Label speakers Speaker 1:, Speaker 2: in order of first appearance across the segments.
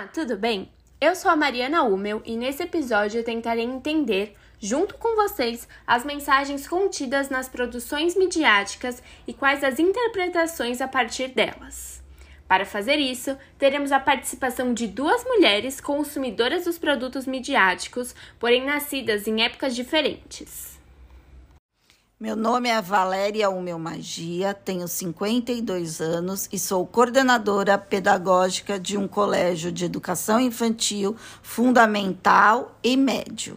Speaker 1: Olá, tudo bem? Eu sou a Mariana Umel e nesse episódio eu tentarei entender, junto com vocês, as mensagens contidas nas produções midiáticas e quais as interpretações a partir delas. Para fazer isso, teremos a participação de duas mulheres consumidoras dos produtos midiáticos, porém nascidas em épocas diferentes.
Speaker 2: Meu nome é Valéria Umel Magia, tenho 52 anos e sou coordenadora pedagógica de um colégio de educação infantil fundamental e médio.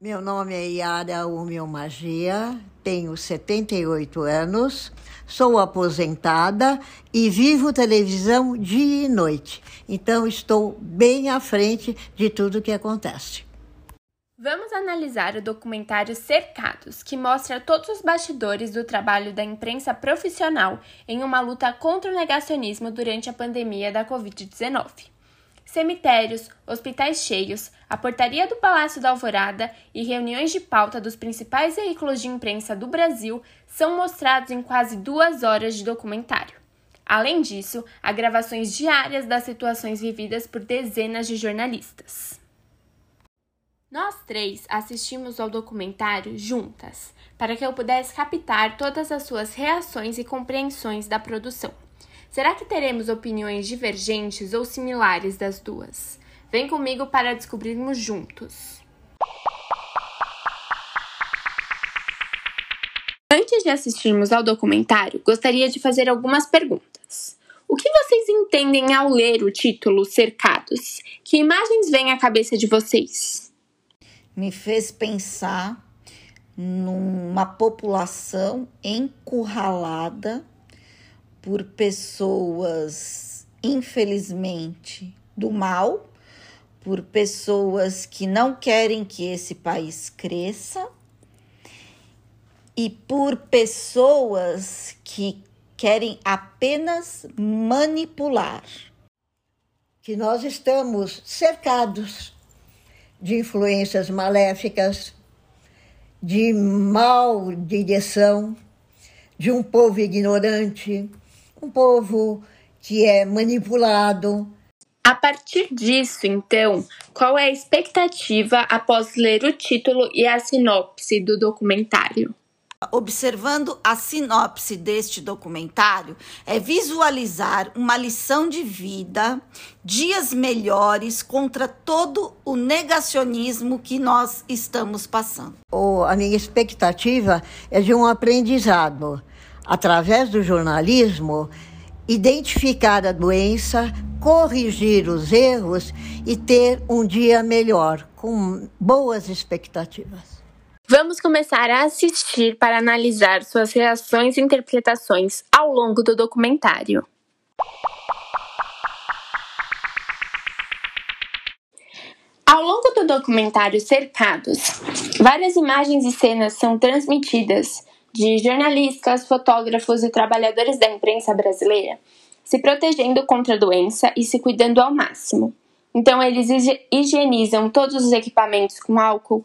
Speaker 3: Meu nome é Yara Umel Magia, tenho 78 anos, sou aposentada e vivo televisão dia e noite. Então estou bem à frente de tudo que acontece.
Speaker 1: Vamos analisar o documentário Cercados, que mostra todos os bastidores do trabalho da imprensa profissional em uma luta contra o negacionismo durante a pandemia da Covid-19. Cemitérios, hospitais cheios, a portaria do Palácio da Alvorada e reuniões de pauta dos principais veículos de imprensa do Brasil são mostrados em quase duas horas de documentário. Além disso, há gravações diárias das situações vividas por dezenas de jornalistas. Nós três assistimos ao documentário juntas, para que eu pudesse captar todas as suas reações e compreensões da produção. Será que teremos opiniões divergentes ou similares das duas? Vem comigo para descobrirmos juntos. Antes de assistirmos ao documentário, gostaria de fazer algumas perguntas. O que vocês entendem ao ler o título Cercados? Que imagens vêm à cabeça de vocês?
Speaker 2: Me fez pensar numa população encurralada por pessoas, infelizmente, do mal, por pessoas que não querem que esse país cresça e por pessoas que querem apenas manipular.
Speaker 3: Que nós estamos cercados de influências maléficas, de mal direção, de um povo ignorante, um povo que é manipulado.
Speaker 1: A partir disso, então, qual é a expectativa após ler o título e a sinopse do documentário?
Speaker 2: Observando a sinopse deste documentário, é visualizar uma lição de vida, dias melhores contra todo o negacionismo que nós estamos passando.
Speaker 3: Oh, a minha expectativa é de um aprendizado. Através do jornalismo, identificar a doença, corrigir os erros e ter um dia melhor, com boas expectativas.
Speaker 1: Vamos começar a assistir para analisar suas reações e interpretações ao longo do documentário. Ao longo do documentário Cercados, várias imagens e cenas são transmitidas de jornalistas, fotógrafos e trabalhadores da imprensa brasileira se protegendo contra a doença e se cuidando ao máximo. Então, eles higienizam todos os equipamentos com álcool,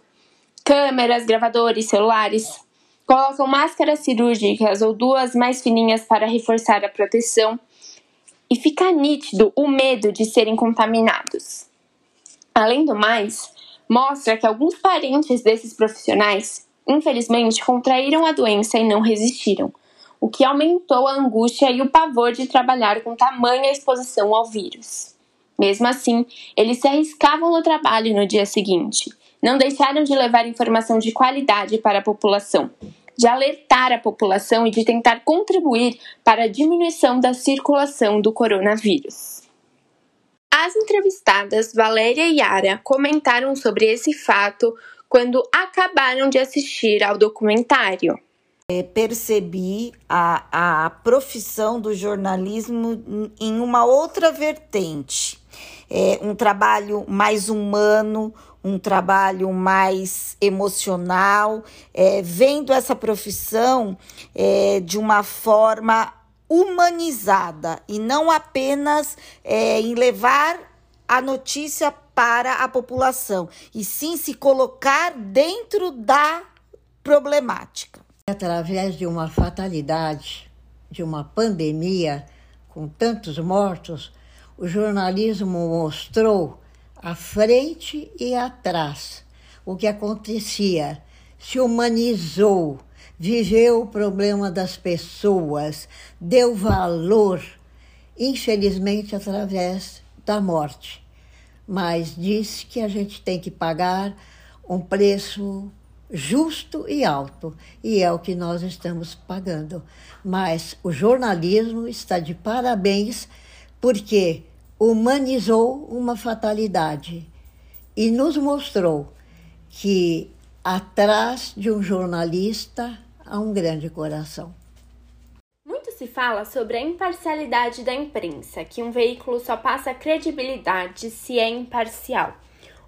Speaker 1: câmeras, gravadores, celulares. Colocam máscaras cirúrgicas ou duas mais fininhas para reforçar a proteção. E fica nítido o medo de serem contaminados. Além do mais, mostra que alguns parentes desses profissionais, infelizmente, contraíram a doença e não resistiram, o que aumentou a angústia e o pavor de trabalhar com tamanha exposição ao vírus. Mesmo assim, eles se arriscavam no trabalho no dia seguinte não deixaram de levar informação de qualidade para a população, de alertar a população e de tentar contribuir para a diminuição da circulação do coronavírus. As entrevistadas Valéria e Yara comentaram sobre esse fato quando acabaram de assistir ao documentário.
Speaker 2: É, percebi a, a profissão do jornalismo em uma outra vertente. É um trabalho mais humano, um trabalho mais emocional, é, vendo essa profissão é, de uma forma humanizada e não apenas é, em levar a notícia para a população, e sim se colocar dentro da problemática.
Speaker 3: Através de uma fatalidade, de uma pandemia com tantos mortos, o jornalismo mostrou à frente e atrás o que acontecia, se humanizou, viveu o problema das pessoas, deu valor, infelizmente através da morte. Mas disse que a gente tem que pagar um preço justo e alto, e é o que nós estamos pagando. Mas o jornalismo está de parabéns porque humanizou uma fatalidade e nos mostrou que atrás de um jornalista há um grande coração.
Speaker 1: Muito se fala sobre a imparcialidade da imprensa, que um veículo só passa credibilidade se é imparcial.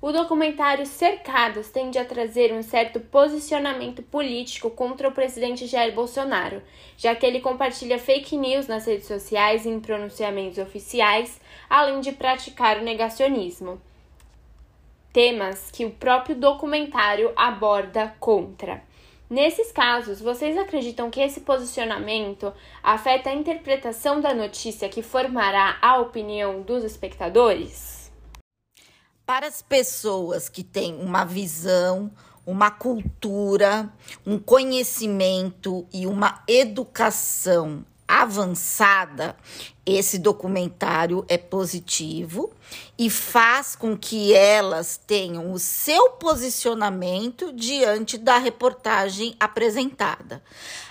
Speaker 1: O documentário Cercados tende a trazer um certo posicionamento político contra o presidente Jair Bolsonaro, já que ele compartilha fake news nas redes sociais e em pronunciamentos oficiais, além de praticar o negacionismo. Temas que o próprio documentário aborda contra. Nesses casos, vocês acreditam que esse posicionamento afeta a interpretação da notícia que formará a opinião dos espectadores?
Speaker 2: para as pessoas que têm uma visão, uma cultura, um conhecimento e uma educação avançada, esse documentário é positivo e faz com que elas tenham o seu posicionamento diante da reportagem apresentada.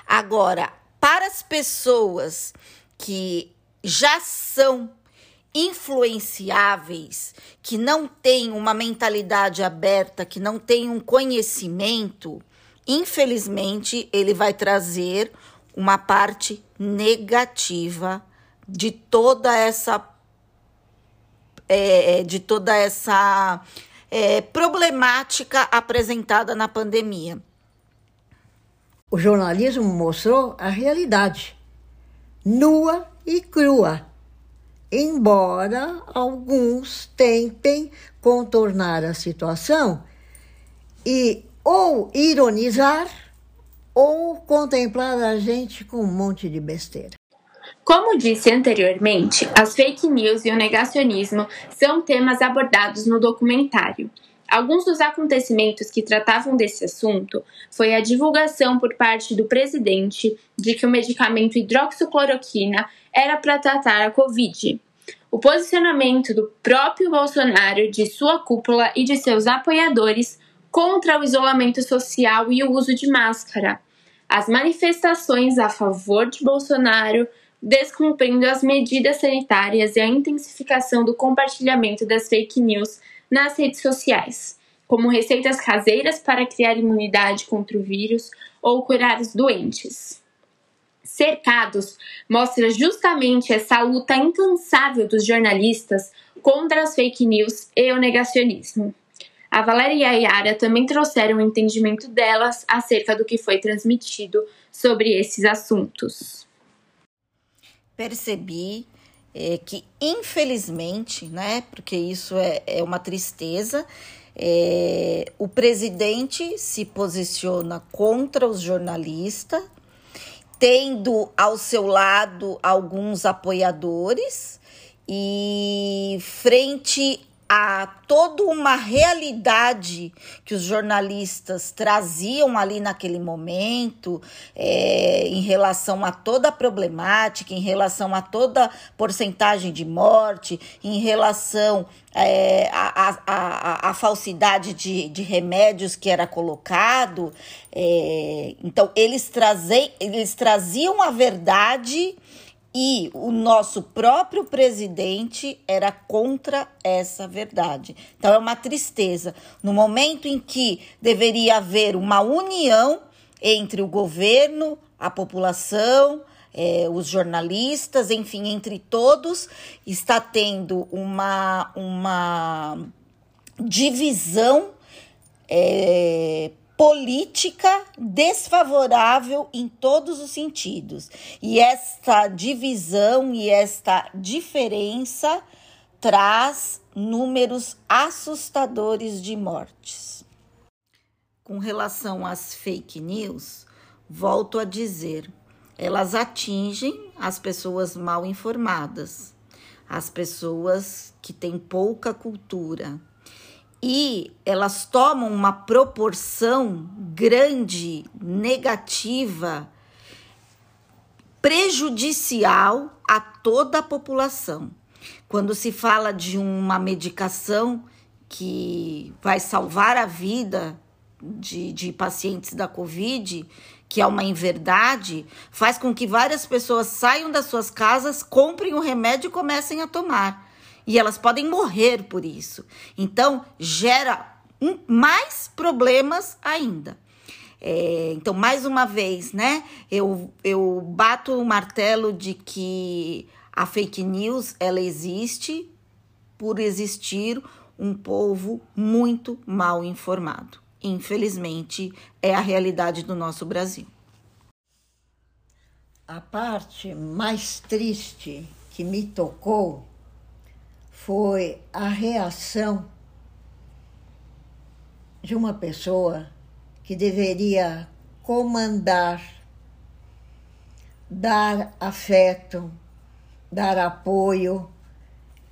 Speaker 2: Agora, para as pessoas que já são influenciáveis, que não têm uma mentalidade aberta, que não têm um conhecimento, infelizmente ele vai trazer uma parte negativa de toda essa é, de toda essa é, problemática apresentada na pandemia.
Speaker 3: O jornalismo mostrou a realidade nua e crua embora alguns tentem contornar a situação e ou ironizar ou contemplar a gente com um monte de besteira.
Speaker 1: Como disse anteriormente, as fake news e o negacionismo são temas abordados no documentário. Alguns dos acontecimentos que tratavam desse assunto foi a divulgação por parte do presidente de que o medicamento hidroxicloroquina era para tratar a Covid. O posicionamento do próprio Bolsonaro, de sua cúpula e de seus apoiadores contra o isolamento social e o uso de máscara. As manifestações a favor de Bolsonaro, descumprindo as medidas sanitárias e a intensificação do compartilhamento das fake news nas redes sociais, como receitas caseiras para criar imunidade contra o vírus ou curar os doentes. Cercados mostra justamente essa luta incansável dos jornalistas contra as fake news e o negacionismo. A Valéria e a Yara também trouxeram o entendimento delas acerca do que foi transmitido sobre esses assuntos.
Speaker 2: Percebi é, que, infelizmente, né, porque isso é, é uma tristeza, é, o presidente se posiciona contra os jornalistas tendo ao seu lado alguns apoiadores e frente a toda uma realidade que os jornalistas traziam ali naquele momento, é, em relação a toda a problemática, em relação a toda porcentagem de morte, em relação é, a, a, a, a, falsidade de, de remédios que era colocado. É, então, eles, trazem, eles traziam a verdade e o nosso próprio presidente era contra essa verdade. Então é uma tristeza. No momento em que deveria haver uma união entre o governo, a população, é, os jornalistas, enfim, entre todos, está tendo uma, uma divisão é, política desfavorável em todos os sentidos. E esta divisão e esta diferença traz números assustadores de mortes. Com relação às fake news, volto a dizer, elas atingem as pessoas mal informadas. as pessoas que têm pouca cultura. E elas tomam uma proporção grande, negativa, prejudicial a toda a população. Quando se fala de uma medicação que vai salvar a vida de, de pacientes da Covid, que é uma inverdade, faz com que várias pessoas saiam das suas casas, comprem o remédio e comecem a tomar. E elas podem morrer por isso. Então, gera um, mais problemas ainda. É, então, mais uma vez, né, eu, eu bato o martelo de que a fake news ela existe por existir um povo muito mal informado. Infelizmente, é a realidade do nosso Brasil.
Speaker 3: A parte mais triste que me tocou foi a reação de uma pessoa que deveria comandar, dar afeto, dar apoio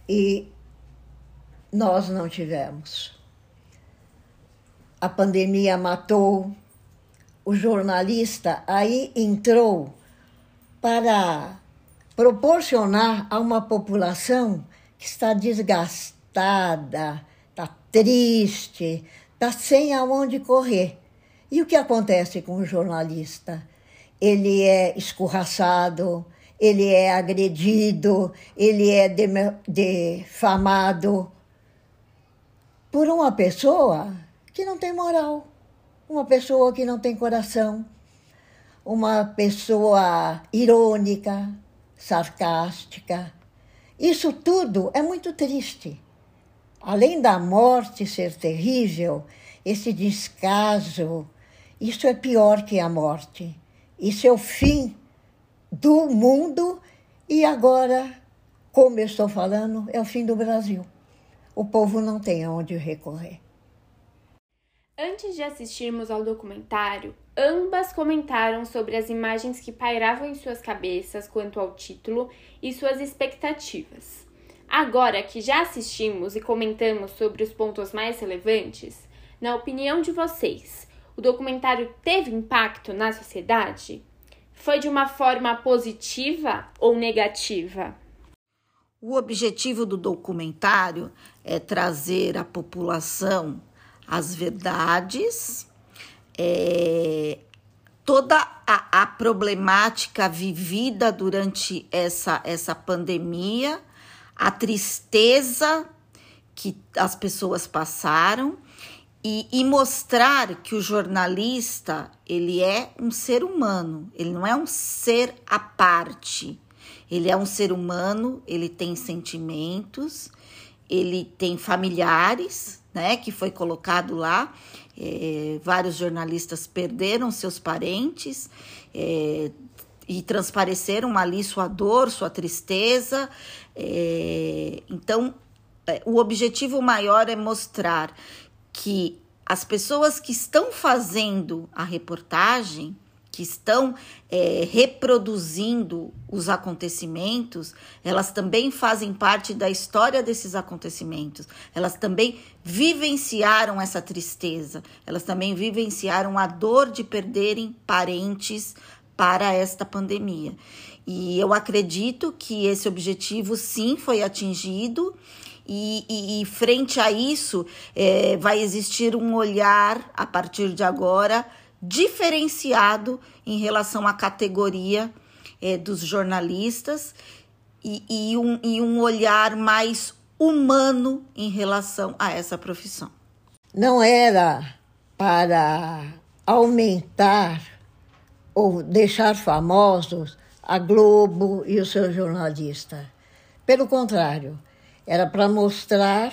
Speaker 3: e nós não tivemos. A pandemia matou, o jornalista aí entrou para proporcionar a uma população que está desgastada, está triste, está sem aonde correr. E o que acontece com o jornalista? Ele é escorraçado, ele é agredido, ele é defamado por uma pessoa que não tem moral, uma pessoa que não tem coração, uma pessoa irônica, sarcástica. Isso tudo é muito triste. Além da morte ser terrível, esse descaso, isso é pior que a morte. Isso é o fim do mundo e agora, como eu estou falando, é o fim do Brasil. O povo não tem aonde recorrer.
Speaker 1: Antes de assistirmos ao documentário, ambas comentaram sobre as imagens que pairavam em suas cabeças quanto ao título e suas expectativas. Agora que já assistimos e comentamos sobre os pontos mais relevantes, na opinião de vocês, o documentário teve impacto na sociedade? Foi de uma forma positiva ou negativa?
Speaker 2: O objetivo do documentário é trazer à população as verdades, é, toda a, a, problemática vivida durante essa, essa pandemia, a tristeza que as pessoas passaram e, e, mostrar que o jornalista ele é um ser humano, ele não é um ser à parte. Ele é um ser humano, ele tem sentimentos, ele tem familiares, né? Que foi colocado lá. É, vários jornalistas perderam seus parentes é, e transpareceram ali sua dor, sua tristeza. É, então, é, o objetivo maior é mostrar que as pessoas que estão fazendo a reportagem, que estão é, reproduzindo os acontecimentos, elas também fazem parte da história desses acontecimentos. Elas também vivenciaram essa tristeza, elas também vivenciaram a dor de perderem parentes para esta pandemia. E eu acredito que esse objetivo sim foi atingido e, e, e frente a isso, é, vai existir um olhar a partir de agora diferenciado em relação à categoria é, dos jornalistas e, e, um, e um olhar mais humano em relação a essa profissão.
Speaker 3: Não era para aumentar ou deixar famosos a Globo e o seu jornalista. Pelo contrário, era para mostrar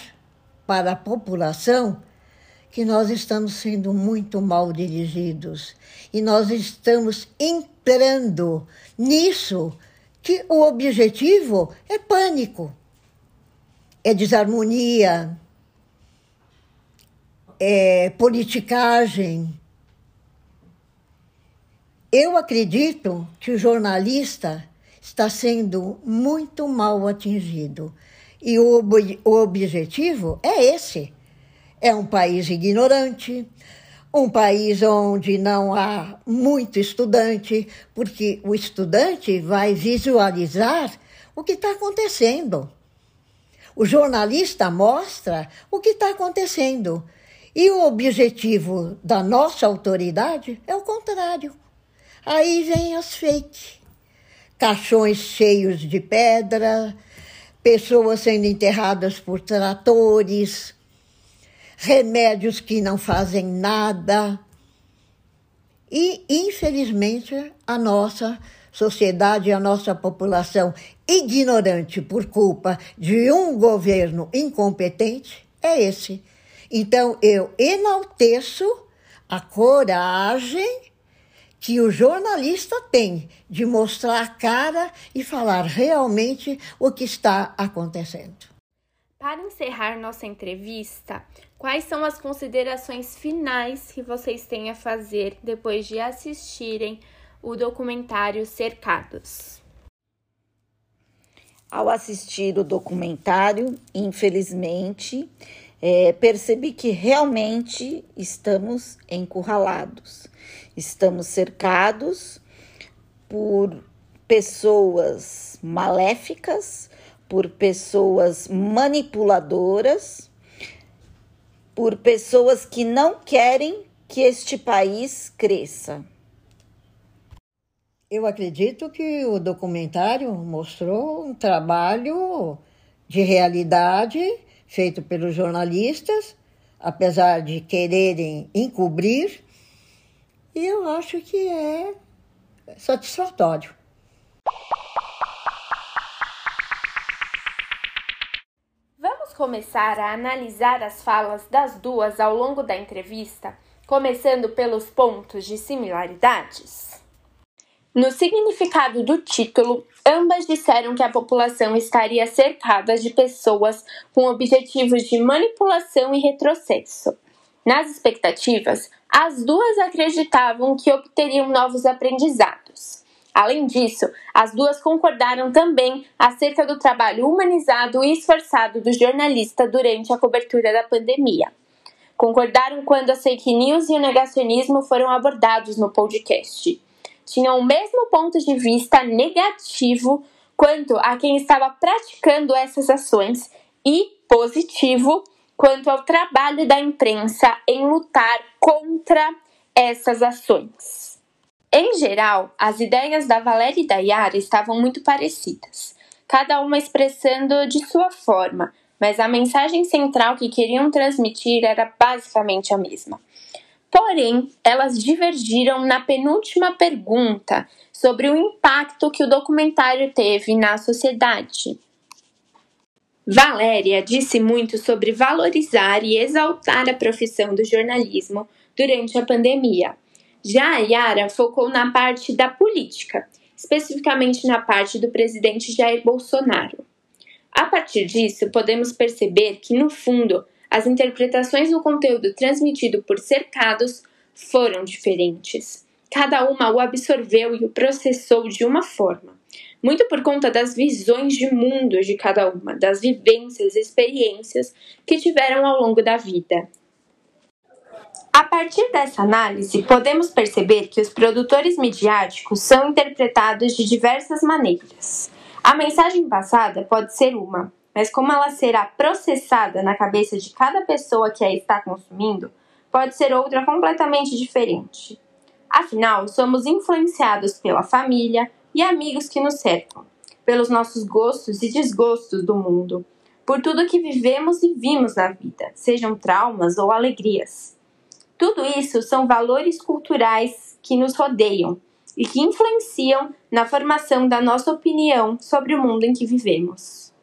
Speaker 3: para a população que nós estamos sendo muito mal dirigidos e nós estamos entrando nisso que o objetivo é pânico, é desarmonia, é politicagem. Eu acredito que o jornalista está sendo muito mal atingido. E o, ob o objetivo é esse: é um país ignorante, um país onde não há muito estudante, porque o estudante vai visualizar o que está acontecendo. O jornalista mostra o que está acontecendo. E o objetivo da nossa autoridade é o contrário. Aí vem as fake. Caixões cheios de pedra, pessoas sendo enterradas por tratores, remédios que não fazem nada. E, infelizmente, a nossa sociedade, a nossa população ignorante por culpa de um governo incompetente é esse. Então, eu enalteço a coragem que o jornalista tem de mostrar a cara e falar realmente o que está acontecendo.
Speaker 1: Para encerrar nossa entrevista, quais são as considerações finais que vocês têm a fazer depois de assistirem o documentário Cercados?
Speaker 2: Ao assistir o documentário, infelizmente, é, percebi que realmente estamos encurralados, estamos cercados por pessoas maléficas por pessoas manipuladoras, por pessoas que não querem que este país cresça.
Speaker 3: Eu acredito que o documentário mostrou um trabalho de realidade feito pelos jornalistas, apesar de quererem encobrir, e eu acho que é satisfatório.
Speaker 1: Começar a analisar as falas das duas ao longo da entrevista, começando pelos pontos de similaridades? No significado do título, ambas disseram que a população estaria cercada de pessoas com objetivos de manipulação e retrocesso. Nas expectativas, as duas acreditavam que obteriam novos aprendizados. Além disso, as duas concordaram também acerca do trabalho humanizado e esforçado do jornalista durante a cobertura da pandemia. Concordaram quando as fake news e o negacionismo foram abordados no podcast. Tinham o mesmo ponto de vista negativo quanto a quem estava praticando essas ações e positivo quanto ao trabalho da imprensa em lutar contra essas ações. Em geral, as ideias da Valéria e da Yara estavam muito parecidas, cada uma expressando de sua forma, mas a mensagem central que queriam transmitir era basicamente a mesma. Porém, elas divergiram na penúltima pergunta sobre o impacto que o documentário teve na sociedade. Valéria disse muito sobre valorizar e exaltar a profissão do jornalismo durante a pandemia já a Yara focou na parte da política, especificamente na parte do presidente Jair Bolsonaro. A partir disso, podemos perceber que, no fundo, as interpretações do conteúdo transmitido por cercados foram diferentes. Cada uma o absorveu e o processou de uma forma, muito por conta das visões de mundo de cada uma, das vivências e experiências que tiveram ao longo da vida. A partir dessa análise, podemos perceber que os produtores midiáticos são interpretados de diversas maneiras. A mensagem passada pode ser uma, mas como ela será processada na cabeça de cada pessoa que a está consumindo, pode ser outra completamente diferente. Afinal, somos influenciados pela família e amigos que nos cercam, pelos nossos gostos e desgostos do mundo, por tudo que vivemos e vimos na vida, sejam traumas ou alegrias. Tudo isso são valores culturais que nos rodeiam e que influenciam na formação da nossa opinião sobre o mundo em que vivemos.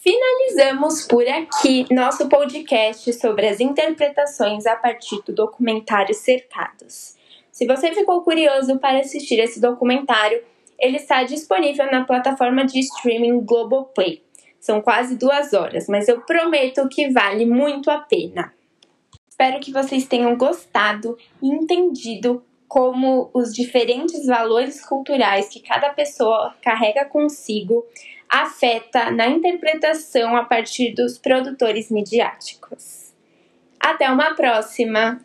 Speaker 1: Finalizamos por aqui nosso podcast sobre as interpretações a partir do documentário Cercados. Se você ficou curioso para assistir esse documentário, ele está disponível na plataforma de streaming Globoplay. São quase duas horas, mas eu prometo que vale muito a pena. Espero que vocês tenham gostado e entendido como os diferentes valores culturais que cada pessoa carrega consigo afeta na interpretação a partir dos produtores midiáticos. Até uma próxima!